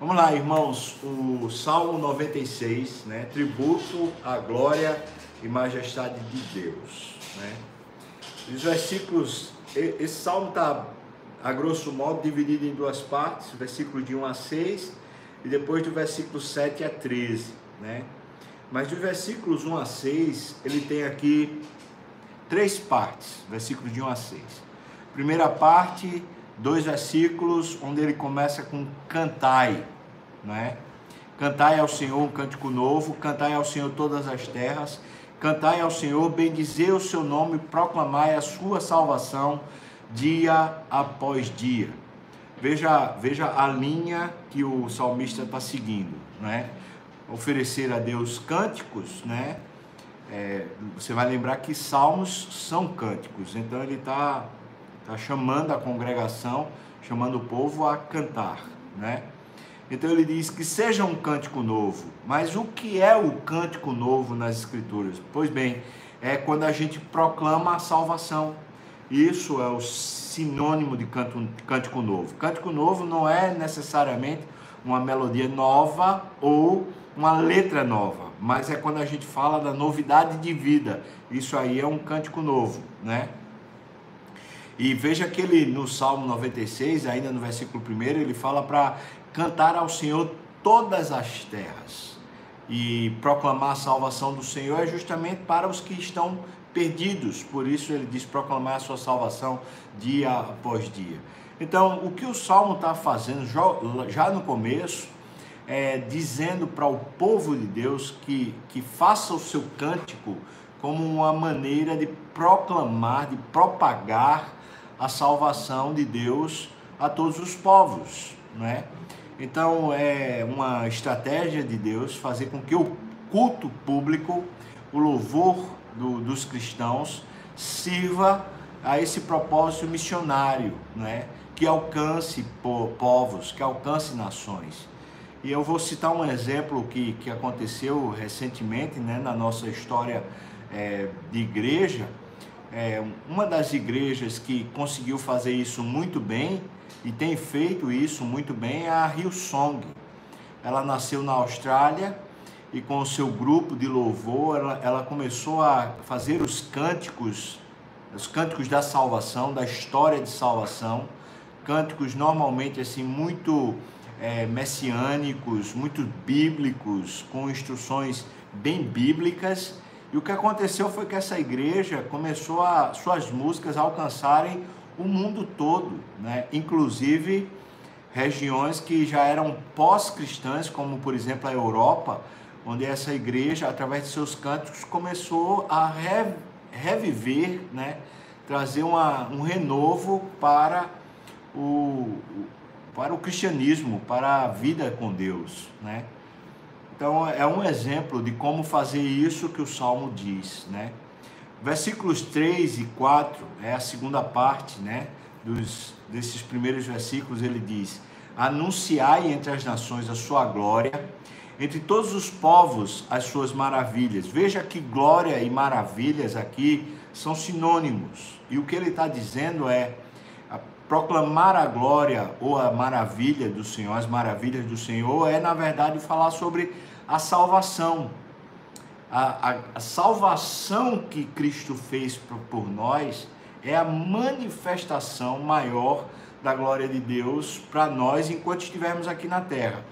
Vamos lá, irmãos, o Salmo 96, né? Tributo à glória e majestade de Deus, né? Os versículos, esse salmo está, a grosso modo, dividido em duas partes, versículo de 1 a 6 e depois do versículo 7 a 13, né? Mas dos versículos 1 a 6, ele tem aqui três partes, versículos de 1 a 6. Primeira parte, dois versículos onde ele começa com cantai, não é? Cantai ao Senhor um cântico novo, cantai ao Senhor todas as terras, cantai ao Senhor, bendizei o seu nome, proclamai a sua salvação dia após dia. Veja, veja a linha que o salmista está seguindo, né? Oferecer a Deus cânticos, né? É, você vai lembrar que salmos são cânticos, então ele está Está chamando a congregação, chamando o povo a cantar, né? Então ele diz que seja um cântico novo. Mas o que é o cântico novo nas Escrituras? Pois bem, é quando a gente proclama a salvação. Isso é o sinônimo de canto, cântico novo. Cântico novo não é necessariamente uma melodia nova ou uma letra nova, mas é quando a gente fala da novidade de vida. Isso aí é um cântico novo, né? E veja que ele no Salmo 96, ainda no versículo 1, ele fala para cantar ao Senhor todas as terras. E proclamar a salvação do Senhor é justamente para os que estão perdidos. Por isso ele diz proclamar a sua salvação dia após dia. Então, o que o Salmo está fazendo já no começo, é dizendo para o povo de Deus que, que faça o seu cântico como uma maneira de proclamar, de propagar a salvação de Deus a todos os povos, não é? Então é uma estratégia de Deus fazer com que o culto público, o louvor do, dos cristãos, sirva a esse propósito missionário, não é? Que alcance povos, que alcance nações. E eu vou citar um exemplo que, que aconteceu recentemente né, na nossa história é, de igreja é, uma das igrejas que conseguiu fazer isso muito bem e tem feito isso muito bem é a Hillsong. Ela nasceu na Austrália e com o seu grupo de louvor ela, ela começou a fazer os cânticos, os cânticos da salvação, da história de salvação, cânticos normalmente assim muito é, messiânicos, muito bíblicos, com instruções bem bíblicas e o que aconteceu foi que essa igreja começou a suas músicas a alcançarem o mundo todo, né? Inclusive regiões que já eram pós-cristãs, como por exemplo a Europa, onde essa igreja, através de seus cânticos, começou a reviver, né? trazer uma, um renovo para o, para o cristianismo, para a vida com Deus. Né? Então é um exemplo de como fazer isso que o Salmo diz, né? Versículos 3 e 4 é a segunda parte, né, dos desses primeiros versículos, ele diz: Anunciai entre as nações a sua glória, entre todos os povos as suas maravilhas. Veja que glória e maravilhas aqui são sinônimos. E o que ele está dizendo é proclamar a glória ou a maravilha do Senhor, as maravilhas do Senhor, é na verdade falar sobre a salvação. A, a, a salvação que Cristo fez por, por nós é a manifestação maior da glória de Deus para nós enquanto estivermos aqui na terra.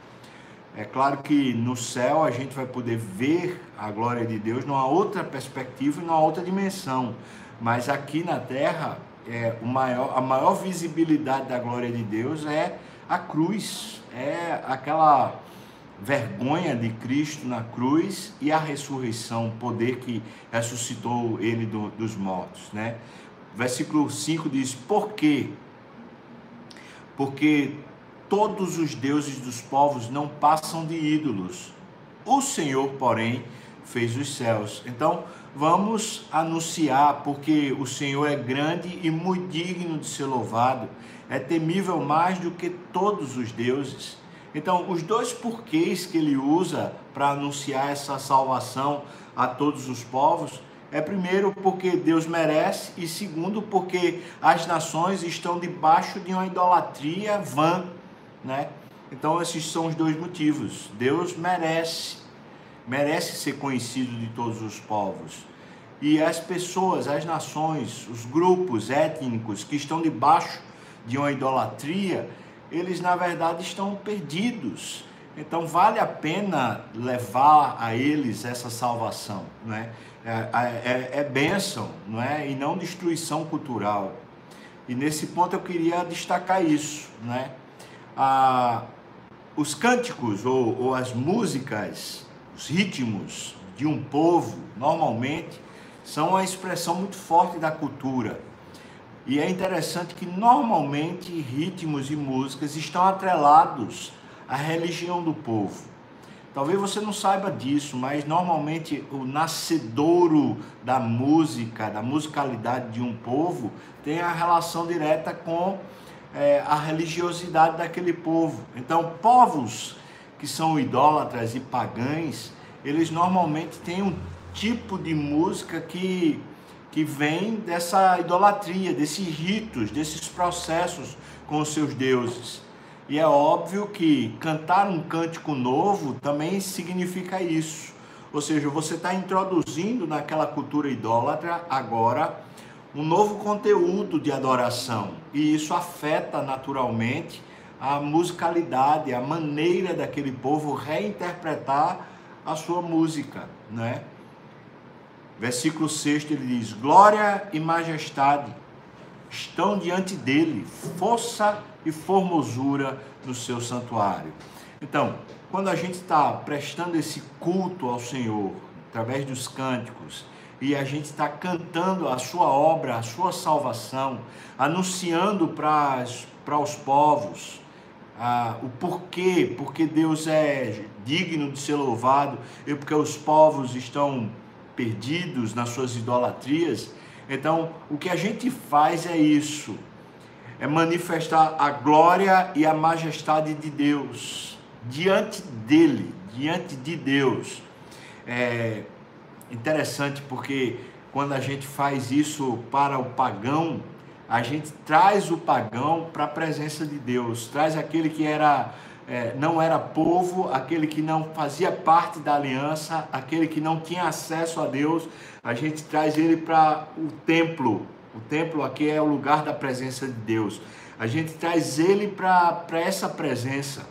É claro que no céu a gente vai poder ver a glória de Deus numa outra perspectiva e numa outra dimensão, mas aqui na terra é, o maior, a maior visibilidade da glória de Deus é a cruz, é aquela vergonha de Cristo na cruz e a ressurreição, o poder que ressuscitou ele do, dos mortos, né? Versículo 5 diz: Por quê? Porque todos os deuses dos povos não passam de ídolos. O Senhor, porém, fez os céus. Então, vamos anunciar, porque o Senhor é grande e muito digno de ser louvado, é temível mais do que todos os deuses. Então, os dois porquês que ele usa para anunciar essa salvação a todos os povos é primeiro porque Deus merece e segundo porque as nações estão debaixo de uma idolatria vã, né? Então, esses são os dois motivos. Deus merece, merece ser conhecido de todos os povos. E as pessoas, as nações, os grupos étnicos que estão debaixo de uma idolatria, eles na verdade estão perdidos. Então vale a pena levar a eles essa salvação, não é? É, é, é bênção, não é? E não destruição cultural. E nesse ponto eu queria destacar isso, né? Ah, os cânticos ou, ou as músicas, os ritmos de um povo, normalmente, são uma expressão muito forte da cultura. E é interessante que normalmente ritmos e músicas estão atrelados à religião do povo. Talvez você não saiba disso, mas normalmente o nascedouro da música, da musicalidade de um povo, tem a relação direta com é, a religiosidade daquele povo. Então, povos que são idólatras e pagães, eles normalmente têm um tipo de música que, que vem dessa idolatria, desses ritos, desses processos com os seus deuses. E é óbvio que cantar um cântico novo também significa isso. Ou seja, você está introduzindo naquela cultura idólatra agora um novo conteúdo de adoração. E isso afeta naturalmente a musicalidade, a maneira daquele povo reinterpretar a sua música, né? Versículo 6 ele diz: Glória e majestade estão diante dele, força e formosura no seu santuário. Então, quando a gente está prestando esse culto ao Senhor, através dos cânticos, e a gente está cantando a sua obra, a sua salvação, anunciando para os povos ah, o porquê, porque Deus é digno de ser louvado e porque os povos estão perdidos nas suas idolatrias. Então, o que a gente faz é isso: é manifestar a glória e a majestade de Deus diante dele, diante de Deus. É interessante porque quando a gente faz isso para o pagão, a gente traz o pagão para a presença de Deus, traz aquele que era é, não era povo, aquele que não fazia parte da aliança, aquele que não tinha acesso a Deus, a gente traz ele para o templo. O templo aqui é o lugar da presença de Deus. A gente traz ele para essa presença.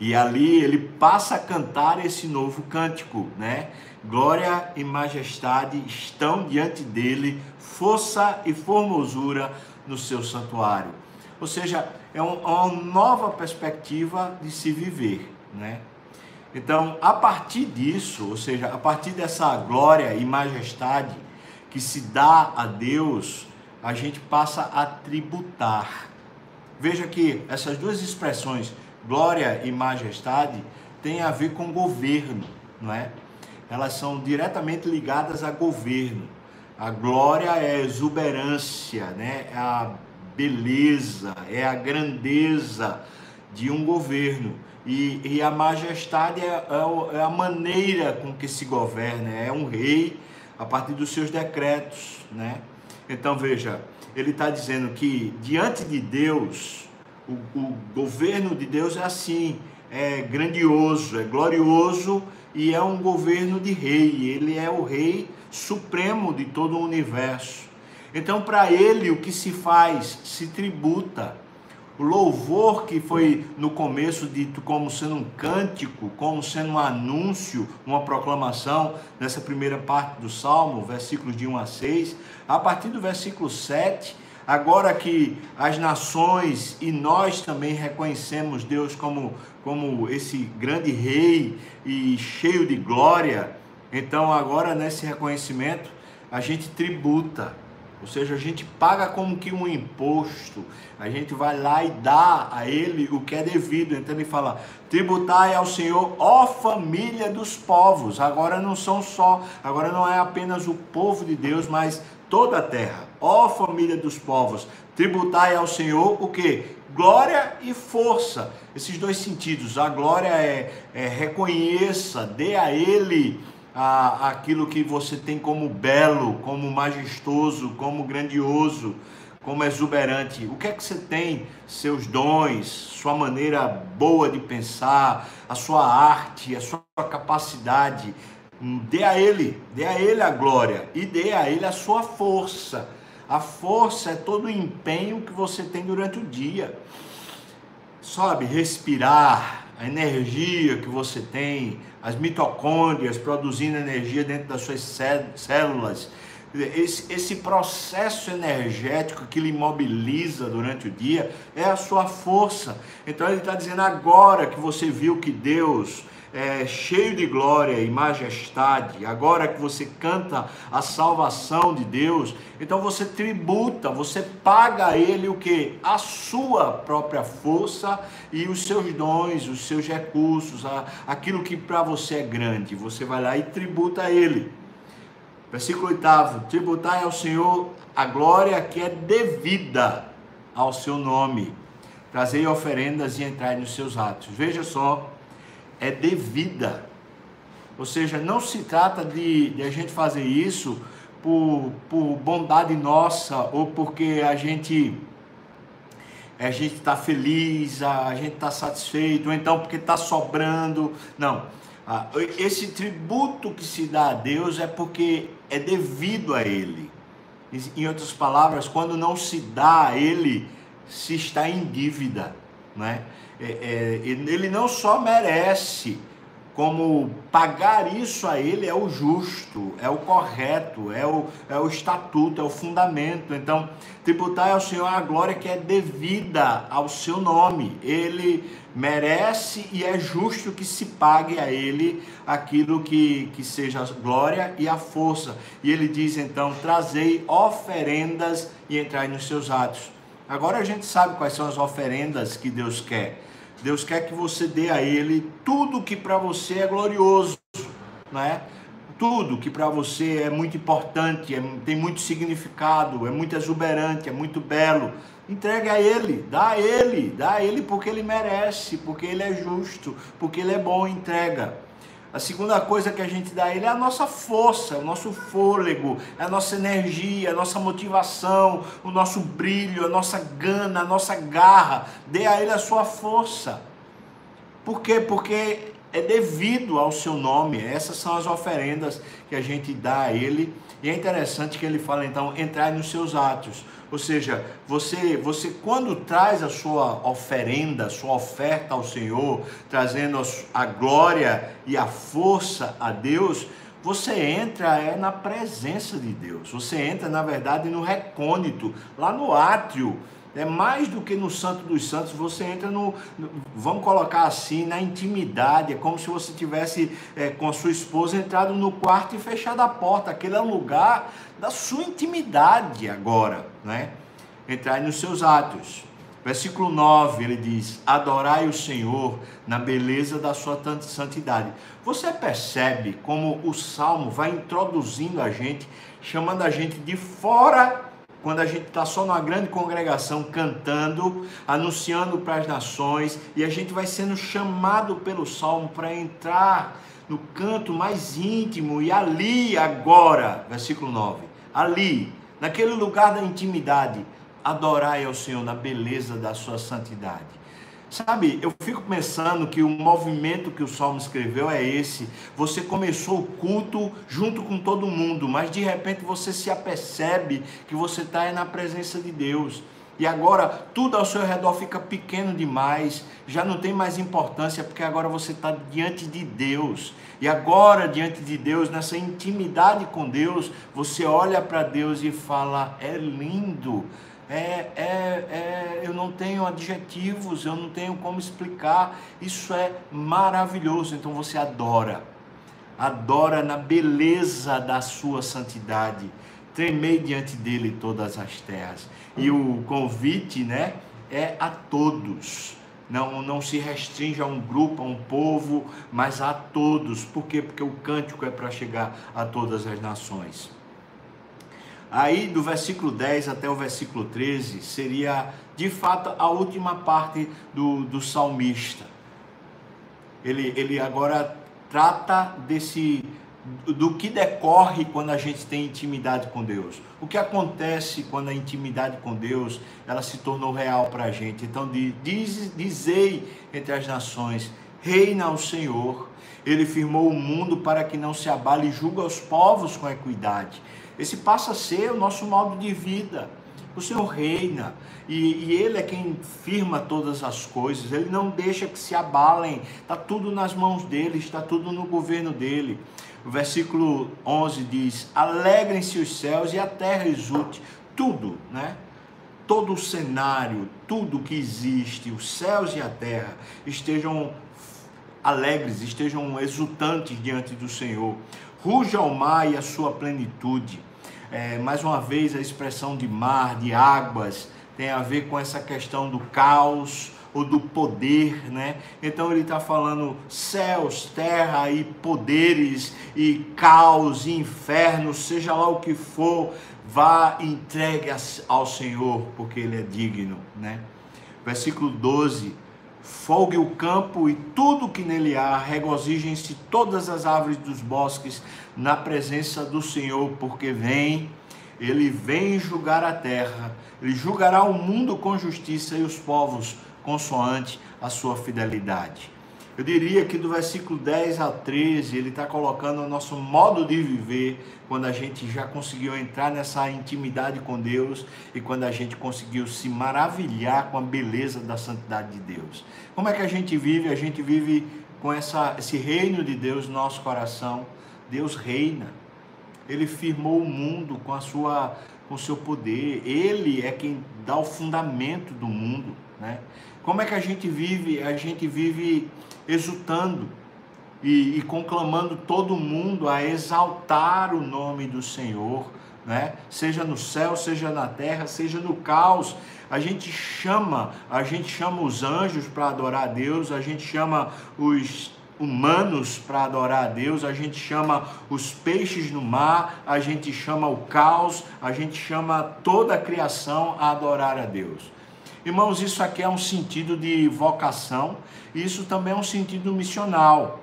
E ali ele passa a cantar esse novo cântico, né? Glória e majestade estão diante dele, força e formosura no seu santuário. Ou seja, é, é uma nova perspectiva de se viver, né? Então, a partir disso, ou seja, a partir dessa glória e majestade que se dá a Deus, a gente passa a tributar. Veja que essas duas expressões, glória e majestade, têm a ver com governo, não é? Elas são diretamente ligadas a governo. A glória é a exuberância, né? É a beleza, é a grandeza de um governo. E, e a majestade é, é, é, a maneira com que se governa, é um rei a partir dos seus decretos, né? Então veja, ele está dizendo que diante de Deus, o, o governo de Deus é assim, é grandioso, é glorioso e é um governo de rei. Ele é o rei supremo de todo o universo. Então, para ele, o que se faz? Se tributa. O louvor que foi no começo dito como sendo um cântico, como sendo um anúncio, uma proclamação, nessa primeira parte do Salmo, versículos de 1 a 6, a partir do versículo 7, agora que as nações e nós também reconhecemos Deus como, como esse grande rei e cheio de glória, então agora nesse reconhecimento a gente tributa ou seja, a gente paga como que um imposto, a gente vai lá e dá a ele o que é devido. Então ele fala: tributai ao Senhor, ó família dos povos. Agora não são só, agora não é apenas o povo de Deus, mas toda a terra. Ó família dos povos, tributai ao Senhor o que? Glória e força. Esses dois sentidos. A glória é, é reconheça, dê a ele a, aquilo que você tem como belo, como majestoso, como grandioso, como exuberante. O que é que você tem? Seus dons, sua maneira boa de pensar, a sua arte, a sua capacidade. Dê a Ele, dê a Ele a glória e dê a Ele a sua força. A força é todo o empenho que você tem durante o dia. Sabe, respirar, a energia que você tem, as mitocôndrias produzindo energia dentro das suas células, esse, esse processo energético que lhe mobiliza durante o dia é a sua força. Então ele está dizendo agora que você viu que Deus é, cheio de glória e majestade, agora que você canta a salvação de Deus, então você tributa, você paga a Ele o que? A sua própria força e os seus dons, os seus recursos, aquilo que para você é grande, você vai lá e tributa a Ele. Versículo 8: Tributai ao Senhor a glória que é devida ao seu nome. Trazei oferendas e entrai nos seus atos. Veja só é devida. Ou seja, não se trata de, de a gente fazer isso por, por bondade nossa ou porque a gente a gente está feliz, a, a gente está satisfeito, ou então porque está sobrando. Não. Esse tributo que se dá a Deus é porque é devido a Ele. Em outras palavras, quando não se dá a Ele, se está em dívida. Né? É, é, ele não só merece, como pagar isso a ele é o justo, é o correto, é o, é o estatuto, é o fundamento. Então, tributar ao Senhor a glória que é devida ao seu nome. Ele merece e é justo que se pague a ele aquilo que, que seja a glória e a força. E ele diz então: trazei oferendas e entrai nos seus atos. Agora a gente sabe quais são as oferendas que Deus quer. Deus quer que você dê a Ele tudo que para você é glorioso, né? Tudo que para você é muito importante, é, tem muito significado, é muito exuberante, é muito belo. Entregue a Ele, dá a Ele, dá a Ele porque Ele merece, porque Ele é justo, porque Ele é bom, entrega. A segunda coisa que a gente dá a Ele é a nossa força, o nosso fôlego, é a nossa energia, a nossa motivação, o nosso brilho, a nossa gana, a nossa garra. Dê a Ele a sua força. Por quê? Porque é devido ao seu nome. Essas são as oferendas que a gente dá a Ele. E é interessante que ele fala então, entrar nos seus atos. Ou seja, você, você quando traz a sua oferenda, sua oferta ao Senhor, trazendo a glória e a força a Deus, você entra é na presença de Deus. Você entra, na verdade, no recôndito, lá no átrio é mais do que no Santo dos Santos, você entra no, vamos colocar assim, na intimidade. É como se você tivesse é, com sua esposa entrado no quarto e fechado a porta. Aquele é o lugar da sua intimidade agora, né? Entrar nos seus atos. Versículo 9, ele diz: Adorai o Senhor na beleza da sua santidade. Você percebe como o salmo vai introduzindo a gente, chamando a gente de fora quando a gente está só numa grande congregação cantando, anunciando para as nações, e a gente vai sendo chamado pelo salmo para entrar no canto mais íntimo, e ali agora, versículo 9, ali, naquele lugar da intimidade, adorai ao Senhor na beleza da sua santidade. Sabe, eu fico pensando que o movimento que o Salmo escreveu é esse. Você começou o culto junto com todo mundo, mas de repente você se apercebe que você está na presença de Deus. E agora tudo ao seu redor fica pequeno demais, já não tem mais importância, porque agora você está diante de Deus. E agora, diante de Deus, nessa intimidade com Deus, você olha para Deus e fala: é lindo é, é, é, eu não tenho adjetivos, eu não tenho como explicar. Isso é maravilhoso. Então você adora, adora na beleza da sua santidade. Tremei diante dele todas as terras. E o convite, né, é a todos. Não, não se restringe a um grupo, a um povo, mas a todos. Por quê? Porque o cântico é para chegar a todas as nações. Aí, do versículo 10 até o versículo 13, seria de fato a última parte do, do salmista. Ele, ele agora trata desse, do que decorre quando a gente tem intimidade com Deus. O que acontece quando a intimidade com Deus ela se tornou real para a gente. Então diz, dizei entre as nações, reina o Senhor. Ele firmou o mundo para que não se abale e julga os povos com equidade. Esse passa a ser o nosso modo de vida. O Senhor reina e, e, Ele é quem firma todas as coisas. Ele não deixa que se abalem. Está tudo nas mãos dele, está tudo no governo dele. O versículo 11 diz: Alegrem-se os céus e a terra exulte. Tudo, né? Todo o cenário, tudo que existe, os céus e a terra, estejam alegres, estejam exultantes diante do Senhor. Ruja ao mar e a sua plenitude é, mais uma vez, a expressão de mar, de águas, tem a ver com essa questão do caos ou do poder, né? Então ele está falando céus, terra e poderes e caos e inferno, seja lá o que for, vá entregue ao Senhor, porque Ele é digno, né? Versículo 12 folgue o campo e tudo que nele há, regozijem-se todas as árvores dos bosques na presença do Senhor, porque vem, ele vem julgar a terra, ele julgará o mundo com justiça e os povos consoante a sua fidelidade. Eu diria que do versículo 10 a 13, ele está colocando o nosso modo de viver quando a gente já conseguiu entrar nessa intimidade com Deus e quando a gente conseguiu se maravilhar com a beleza da santidade de Deus. Como é que a gente vive? A gente vive com essa, esse reino de Deus no nosso coração. Deus reina. Ele firmou o mundo com a sua com o seu poder. Ele é quem dá o fundamento do mundo, né? Como é que a gente vive? A gente vive exultando e, e conclamando todo mundo a exaltar o nome do Senhor, né? Seja no céu, seja na terra, seja no caos. A gente chama, a gente chama os anjos para adorar a Deus, a gente chama os humanos para adorar a Deus, a gente chama os peixes no mar, a gente chama o caos, a gente chama toda a criação a adorar a Deus. Irmãos, isso aqui é um sentido de vocação, e isso também é um sentido missional.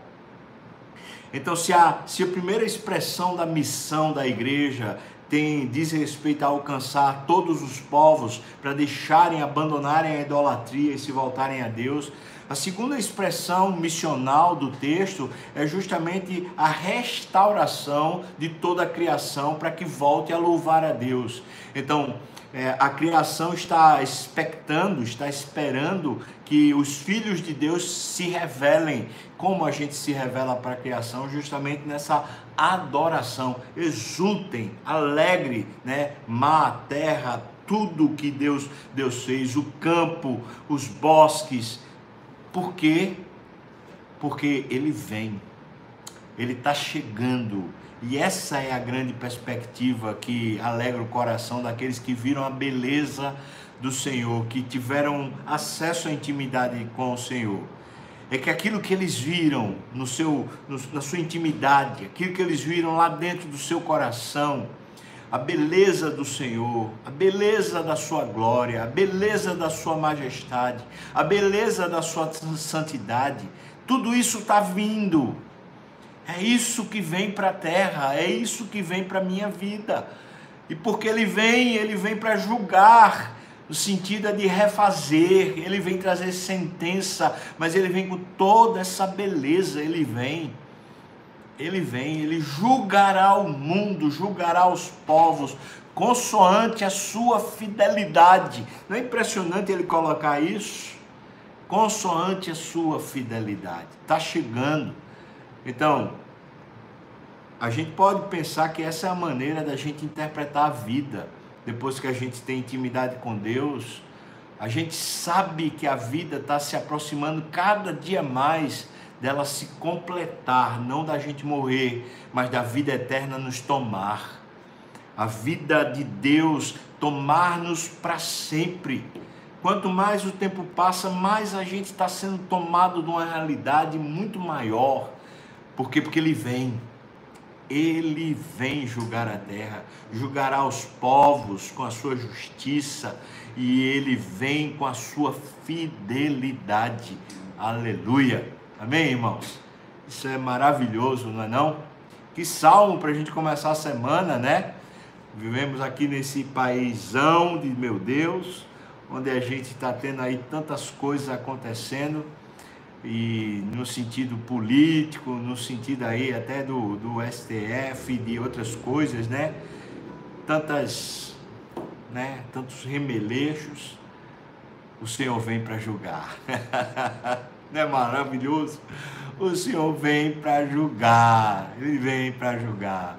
Então, se a, se a primeira expressão da missão da igreja tem, diz respeito a alcançar todos os povos para deixarem, abandonarem a idolatria e se voltarem a Deus, a segunda expressão missional do texto é justamente a restauração de toda a criação para que volte a louvar a Deus. Então, é, a criação está expectando, está esperando que os filhos de Deus se revelem, como a gente se revela para a criação, justamente nessa adoração. Exultem, alegre, né? Mar, terra, tudo que Deus, Deus fez, o campo, os bosques. Por quê? Porque Ele vem, Ele está chegando e essa é a grande perspectiva que alegra o coração daqueles que viram a beleza do Senhor, que tiveram acesso à intimidade com o Senhor. É que aquilo que eles viram no seu, no, na sua intimidade, aquilo que eles viram lá dentro do seu coração, a beleza do Senhor, a beleza da sua glória, a beleza da sua majestade, a beleza da sua santidade, tudo isso está vindo é isso que vem para a terra, é isso que vem para a minha vida. E porque ele vem, ele vem para julgar, no sentido de refazer, ele vem trazer sentença, mas ele vem com toda essa beleza, ele vem. Ele vem, ele julgará o mundo, julgará os povos, consoante a sua fidelidade. Não é impressionante ele colocar isso? Consoante a sua fidelidade. Está chegando. Então, a gente pode pensar que essa é a maneira da gente interpretar a vida. Depois que a gente tem intimidade com Deus, a gente sabe que a vida está se aproximando cada dia mais dela se completar, não da gente morrer, mas da vida eterna nos tomar. A vida de Deus tomar-nos para sempre. Quanto mais o tempo passa, mais a gente está sendo tomado de uma realidade muito maior por quê? Porque ele vem. Ele vem julgar a terra, julgará os povos com a sua justiça e ele vem com a sua fidelidade. Aleluia. Amém, irmãos? Isso é maravilhoso, não é não? Que salmo para a gente começar a semana, né? Vivemos aqui nesse paísão de meu Deus, onde a gente está tendo aí tantas coisas acontecendo e no sentido político, no sentido aí até do, do STF e de outras coisas, né? Tantas, né? Tantos remeleixos, o Senhor vem para julgar. Não é maravilhoso? O Senhor vem para julgar, Ele vem para julgar.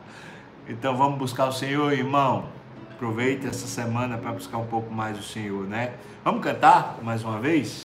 Então vamos buscar o Senhor, irmão. Aproveite essa semana para buscar um pouco mais o Senhor, né? Vamos cantar mais uma vez?